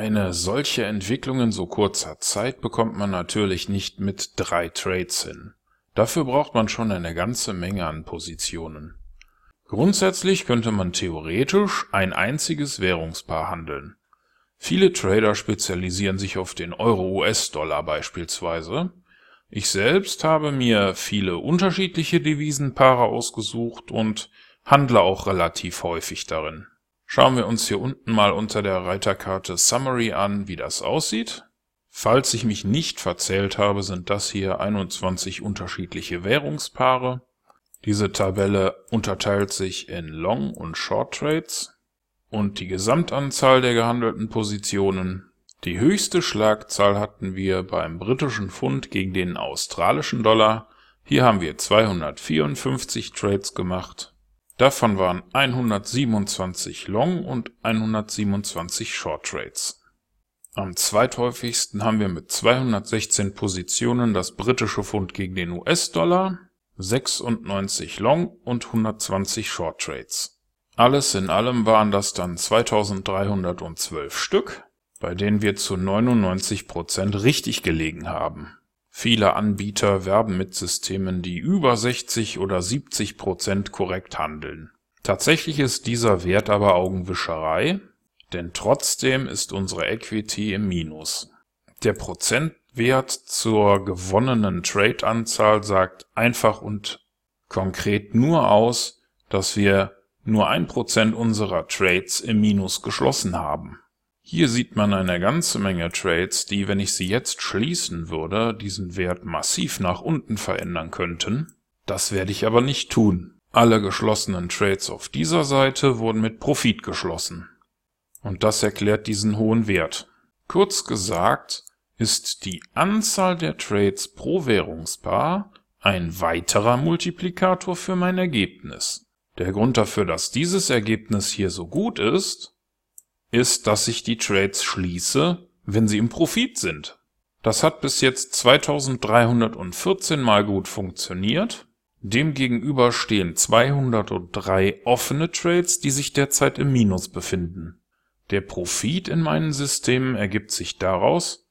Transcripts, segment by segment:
Eine solche Entwicklung in so kurzer Zeit bekommt man natürlich nicht mit drei Trades hin. Dafür braucht man schon eine ganze Menge an Positionen. Grundsätzlich könnte man theoretisch ein einziges Währungspaar handeln. Viele Trader spezialisieren sich auf den Euro-US-Dollar beispielsweise. Ich selbst habe mir viele unterschiedliche Devisenpaare ausgesucht und handle auch relativ häufig darin. Schauen wir uns hier unten mal unter der Reiterkarte Summary an, wie das aussieht. Falls ich mich nicht verzählt habe, sind das hier 21 unterschiedliche Währungspaare. Diese Tabelle unterteilt sich in Long- und Short Trades und die Gesamtanzahl der gehandelten Positionen. Die höchste Schlagzahl hatten wir beim britischen Pfund gegen den australischen Dollar. Hier haben wir 254 Trades gemacht Davon waren 127 Long und 127 Short Trades. Am zweithäufigsten haben wir mit 216 Positionen das britische Pfund gegen den US-Dollar, 96 Long und 120 Short Trades. Alles in allem waren das dann 2312 Stück, bei denen wir zu 99% richtig gelegen haben Viele Anbieter werben mit Systemen, die über 60 oder 70 Prozent korrekt handeln. Tatsächlich ist dieser Wert aber Augenwischerei, denn trotzdem ist unsere Equity im Minus. Der Prozentwert zur gewonnenen Trade-Anzahl sagt einfach und konkret nur aus, dass wir nur ein Prozent unserer Trades im Minus geschlossen haben hier sieht man eine ganze Menge Trades, die, wenn ich sie jetzt schließen würde, diesen Wert massiv nach unten verändern könnten. Das werde ich aber nicht tun. Alle geschlossenen Trades auf dieser Seite wurden mit Profit geschlossen. Und das erklärt diesen hohen Wert. Kurz gesagt ist die Anzahl der Trades pro Währungspaar ein weiterer Multiplikator für mein Ergebnis. Der Grund dafür, dass dieses Ergebnis hier so gut ist, ist, dass ich die Trades schließe, wenn sie im Profit sind. Das hat bis jetzt 2314 mal gut funktioniert. Demgegenüber stehen 203 offene Trades, die sich derzeit im Minus befinden. Der Profit in meinen Systemen ergibt sich daraus,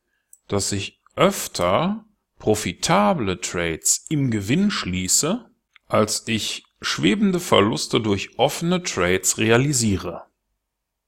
dass ich öfter profitable Trades im Gewinn schließe, als ich schwebende Verluste durch offene Trades realisiere